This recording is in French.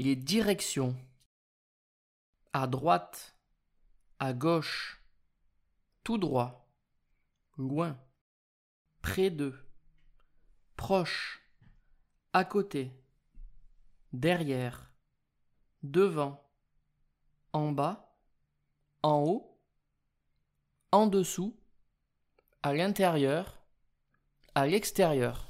les directions à droite, à gauche, tout droit, loin, près d'eux, proche, à côté, derrière, devant, en bas, en haut, en dessous, à l'intérieur, à l'extérieur.